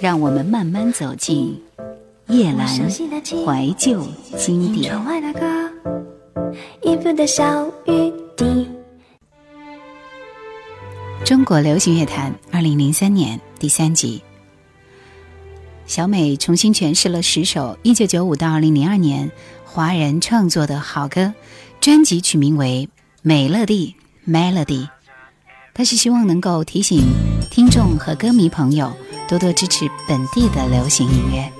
让我们慢慢走进叶阑怀旧经典。中国流行乐坛，二零零三年第三集。小美重新诠释了十首一九九五到二零零二年华人创作的好歌，专辑取名为《美乐蒂》（Melody）。她是希望能够提醒听众和歌迷朋友多多支持本地的流行音乐。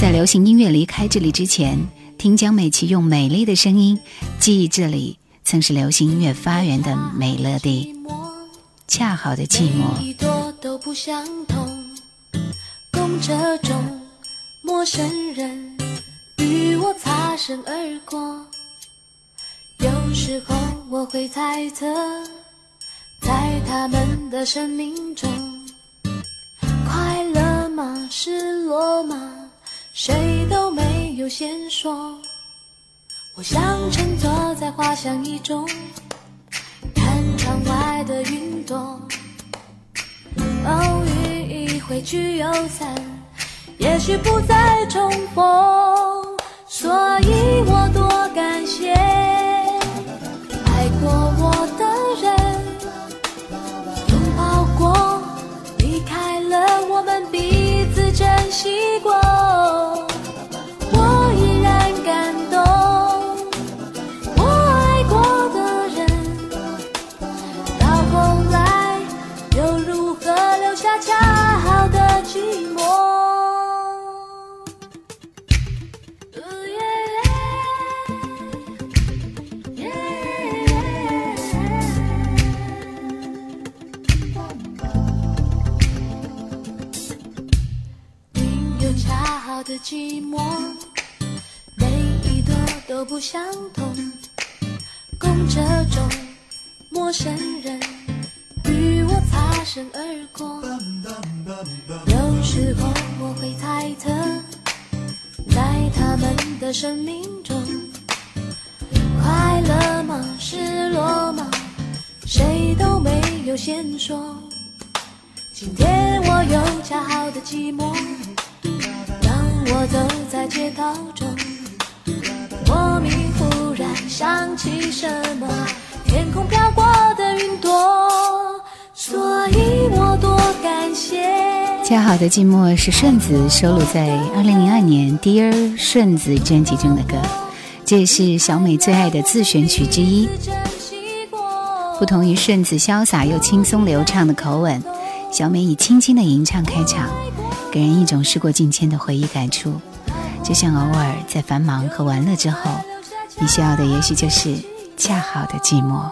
在流行音乐离开这里之前，听江美琪用美丽的声音记忆这里曾是流行音乐发源的美乐蒂。恰好的寂寞。都不相同。公车中，陌生人与我擦身而过。有时候我会猜测，他们的生命中，快乐吗？失落吗？谁都没有先说。我想乘坐在花香一中，看窗外的云朵。偶遇一回聚又散，也许不再重逢，所以我多感谢习惯的寂寞，每一朵都不相同。公车中，陌生人与我擦身而过。有时候我会猜测，在他们的生命中，快乐吗？失落吗？谁都没有先说。今天我又恰好的寂寞。我走在街道中，莫名忽然想起什么，天空飘过的云朵，所以我多感谢。恰好的寂寞是顺子收录在二零零二年《Dear 顺子》专辑中的歌，这也是小美最爱的自选曲之一。不同于顺子潇洒又轻松流畅的口吻，小美以轻轻的吟唱开场。给人一种时过境迁的回忆感触，就像偶尔在繁忙和玩乐之后，你需要的也许就是恰好的寂寞。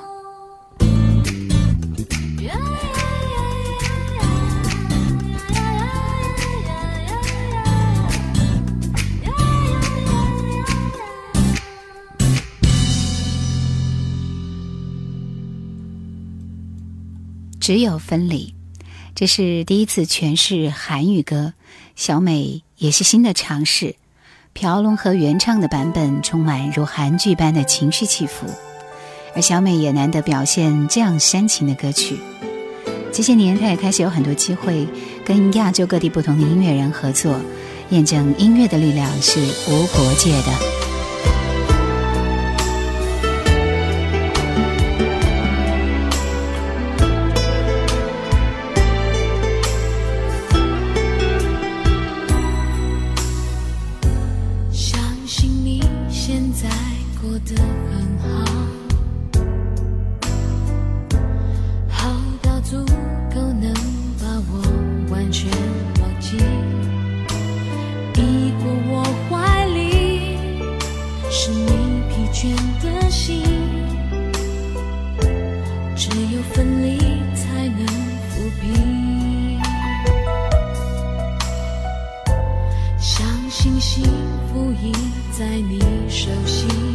只有分离。这是第一次诠释韩语歌，小美也是新的尝试。朴龙和原唱的版本充满如韩剧般的情绪起伏，而小美也难得表现这样煽情的歌曲。这些年，她也开始有很多机会跟亚洲各地不同的音乐人合作，验证音乐的力量是无国界的。全的心只有分离才能抚平。相信幸福已在你手心。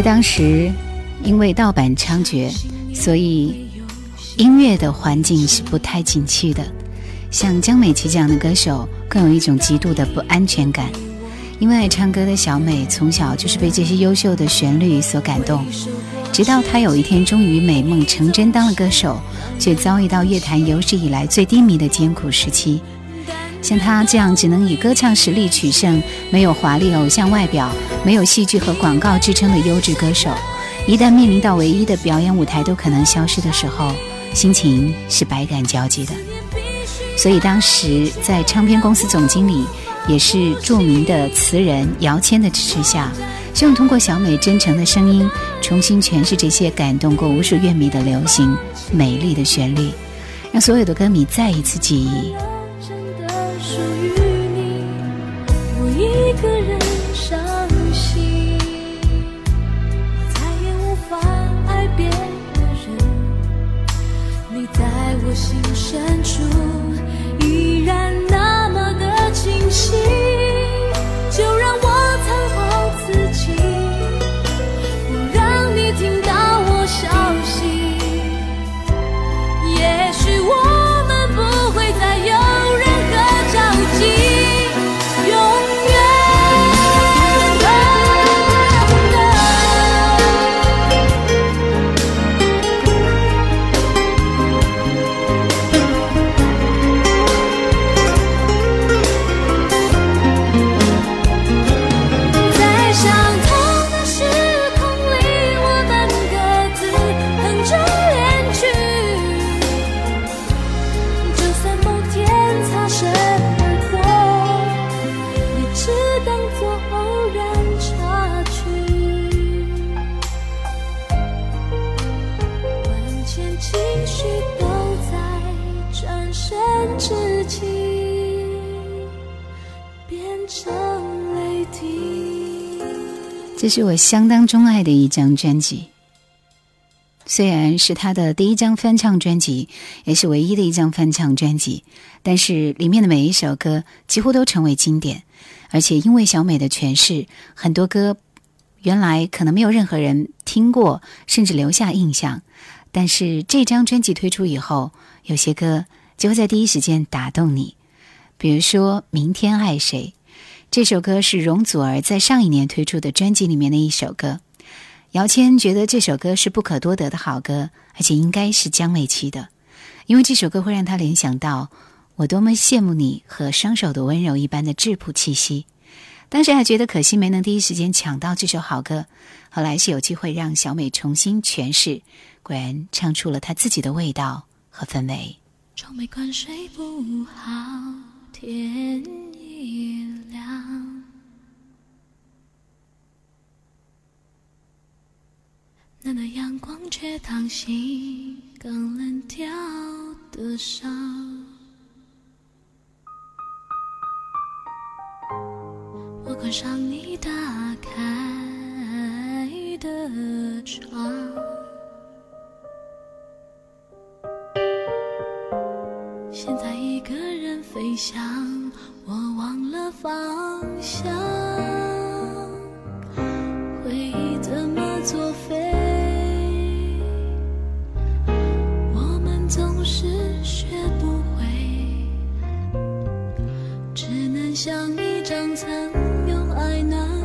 在当时，因为盗版猖獗，所以音乐的环境是不太景气的。像江美琪这样的歌手，更有一种极度的不安全感。因为爱唱歌的小美从小就是被这些优秀的旋律所感动，直到她有一天终于美梦成真当了歌手，却遭遇到乐坛有史以来最低迷的艰苦时期。像她这样只能以歌唱实力取胜、没有华丽偶像外表、没有戏剧和广告支撑的优质歌手，一旦面临到唯一的表演舞台都可能消失的时候，心情是百感交集的。所以当时在唱片公司总经理，也是著名的词人姚谦的支持下，希望通过小美真诚的声音，重新诠释这些感动过无数乐迷的流行美丽的旋律，让所有的歌迷再一次记忆。心深处依然那么的清晰。这是我相当钟爱的一张专辑，虽然是他的第一张翻唱专辑，也是唯一的一张翻唱专辑，但是里面的每一首歌几乎都成为经典，而且因为小美的诠释，很多歌原来可能没有任何人听过，甚至留下印象，但是这张专辑推出以后，有些歌就会在第一时间打动你，比如说《明天爱谁》。这首歌是容祖儿在上一年推出的专辑里面的一首歌，姚谦觉得这首歌是不可多得的好歌，而且应该是江美琪的，因为这首歌会让他联想到我多么羡慕你和双手的温柔一般的质朴气息。当时还觉得可惜没能第一时间抢到这首好歌，后来是有机会让小美重新诠释，果然唱出了她自己的味道和氛围。没关睡不好，天已亮，暖的阳光却烫醒刚冷掉的伤。我关上你打开的窗，现在一个人飞翔。我忘了方向，像一张曾用爱那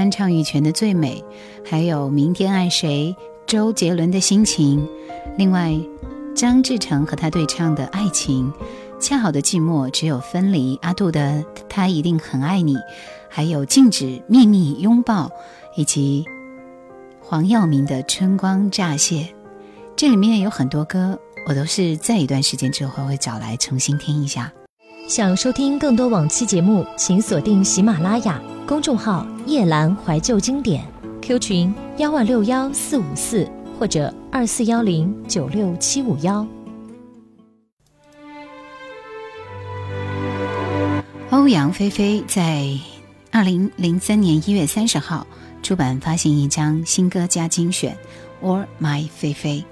翻唱羽泉的《最美》，还有《明天爱谁》，周杰伦的心情，另外张志成和他对唱的《爱情》，恰好的寂寞只有分离，阿杜的《他一定很爱你》，还有禁止秘密拥抱，以及黄耀明的《春光乍泄》。这里面有很多歌，我都是在一段时间之后会找来重新听一下。想收听更多往期节目，请锁定喜马拉雅公众号“夜阑怀旧经典 ”，Q 群幺万六幺四五四或者二四幺零九六七五幺。欧阳菲菲在二零零三年一月三十号出版发行一张新歌加精选《Or My 菲菲》。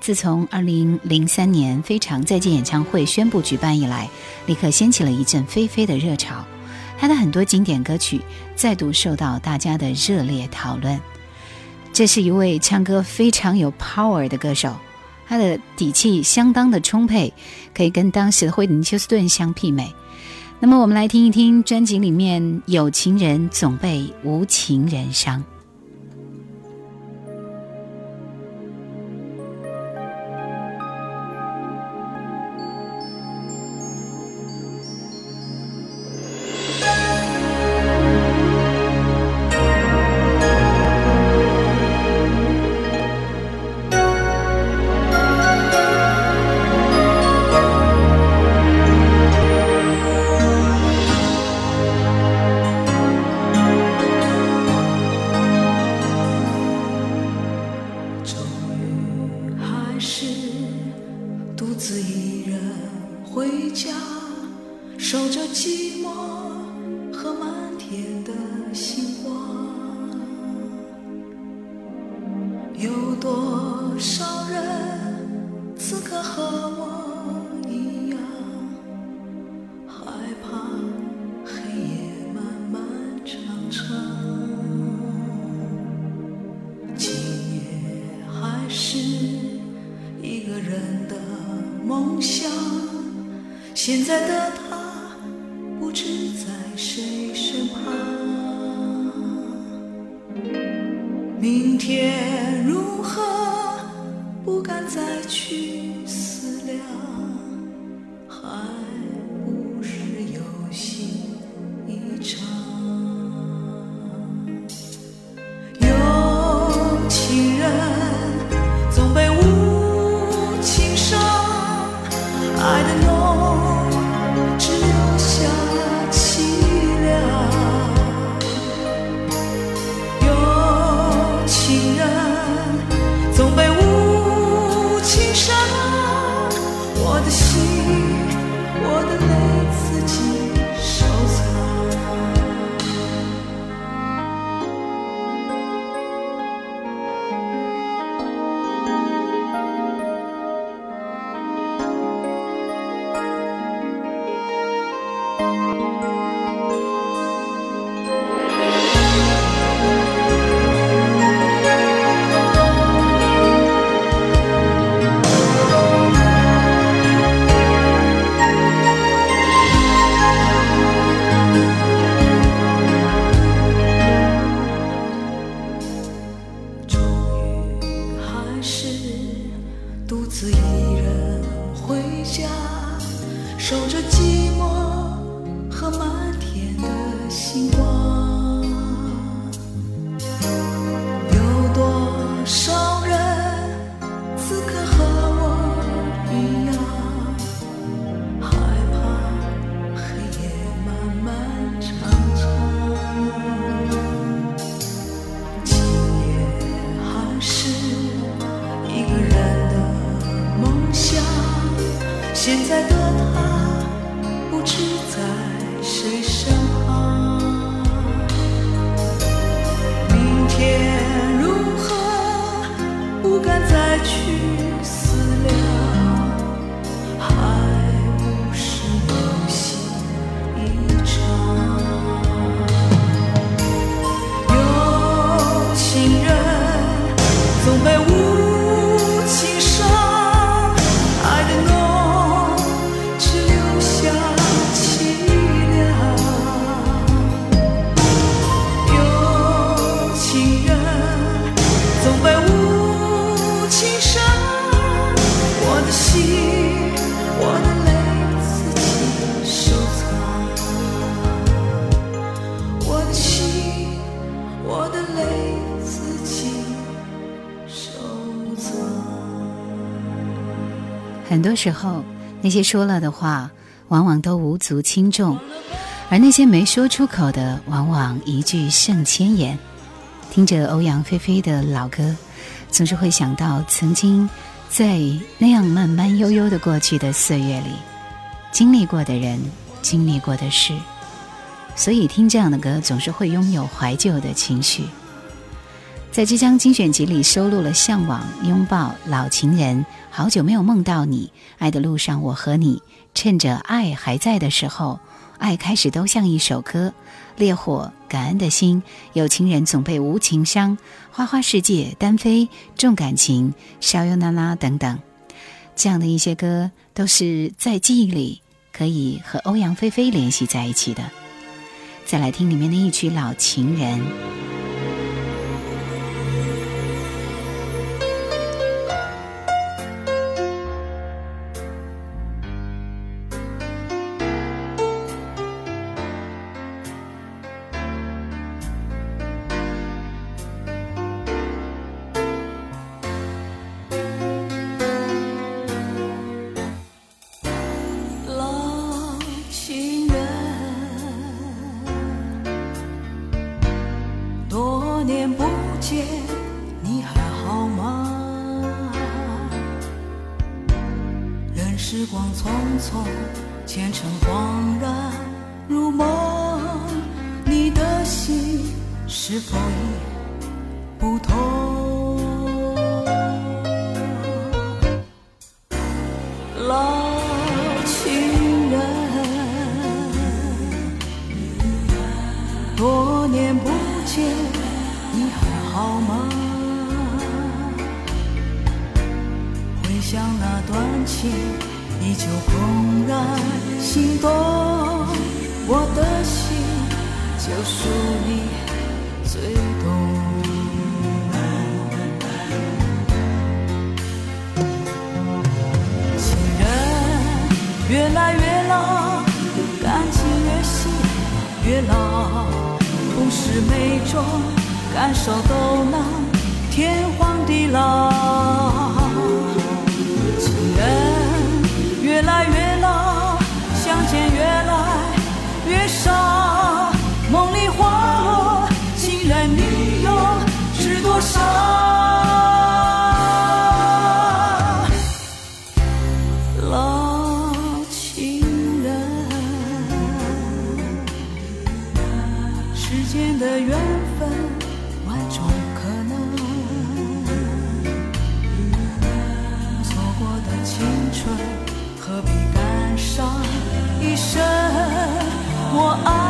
自从二零零三年《非常再见》演唱会宣布举办以来，立刻掀起了一阵飞飞的热潮。他的很多经典歌曲再度受到大家的热烈讨论。这是一位唱歌非常有 power 的歌手，他的底气相当的充沛，可以跟当时的惠灵休斯顿相媲美。那么，我们来听一听专辑里面有情人总被无情人伤。在的守着寂寞。很多时候，那些说了的话，往往都无足轻重，而那些没说出口的，往往一句胜千言。听着欧阳菲菲的老歌，总是会想到曾经在那样慢慢悠悠的过去的岁月里，经历过的人，经历过的事，所以听这样的歌，总是会拥有怀旧的情绪。在这张精选集里收录了《向往》《拥抱》《老情人》《好久没有梦到你》《爱的路上我和你》，趁着爱还在的时候，爱开始都像一首歌，《烈火》《感恩的心》《有情人总被无情伤》《花花世界》《单飞》《重感情》《小优娜娜》等等，这样的一些歌都是在记忆里可以和欧阳菲菲联系在一起的。再来听里面的一曲《老情人》。从前尘恍然如梦，你的心是否已不痛？老情人，多年不见，你还好吗？回想那段情。依旧怦然心动我的心就属你最懂情人越来越老感情越陷越牢不是每种感受都能天荒地老。啊梦里花落心然你又知多少？老情人世间的缘分万种可能错过的青春何必感伤？一生我爱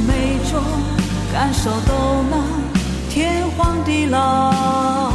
每种感受都能天荒地老。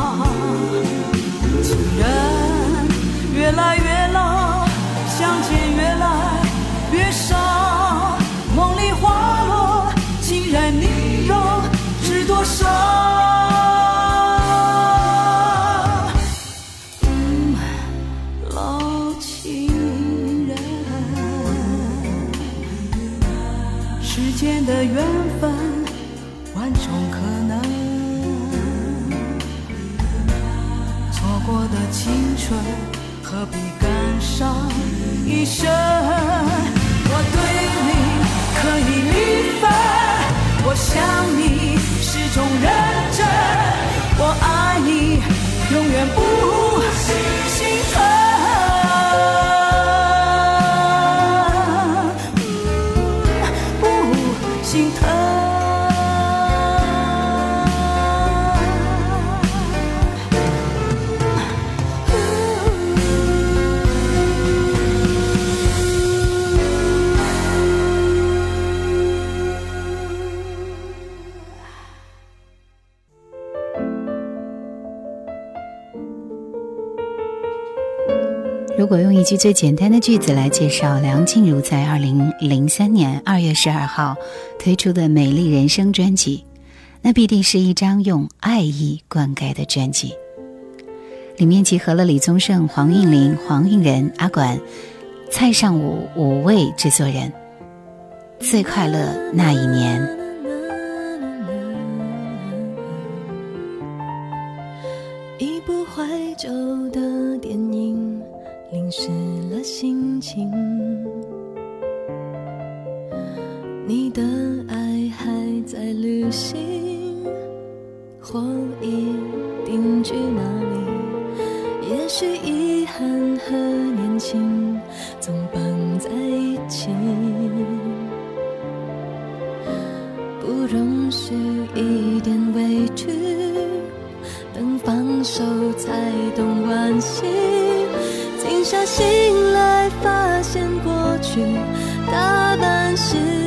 一句最简单的句子来介绍梁静茹在二零零三年二月十二号推出的《美丽人生》专辑，那必定是一张用爱意灌溉的专辑。里面集合了李宗盛、黄韵玲、黄韵仁、阿管、蔡尚武五位制作人。最快乐那一年。去打扮世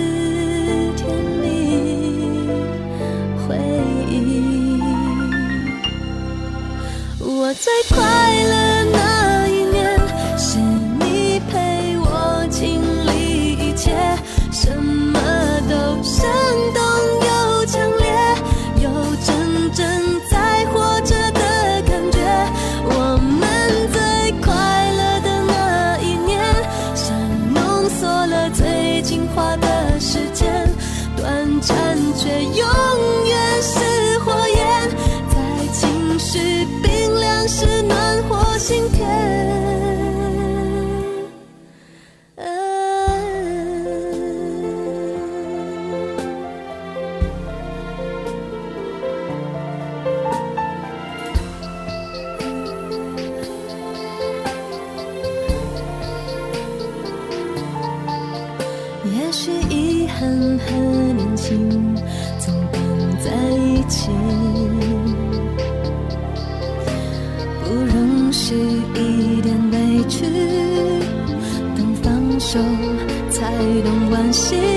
总绑在一起，不容许一点委屈，等放手才懂惋惜。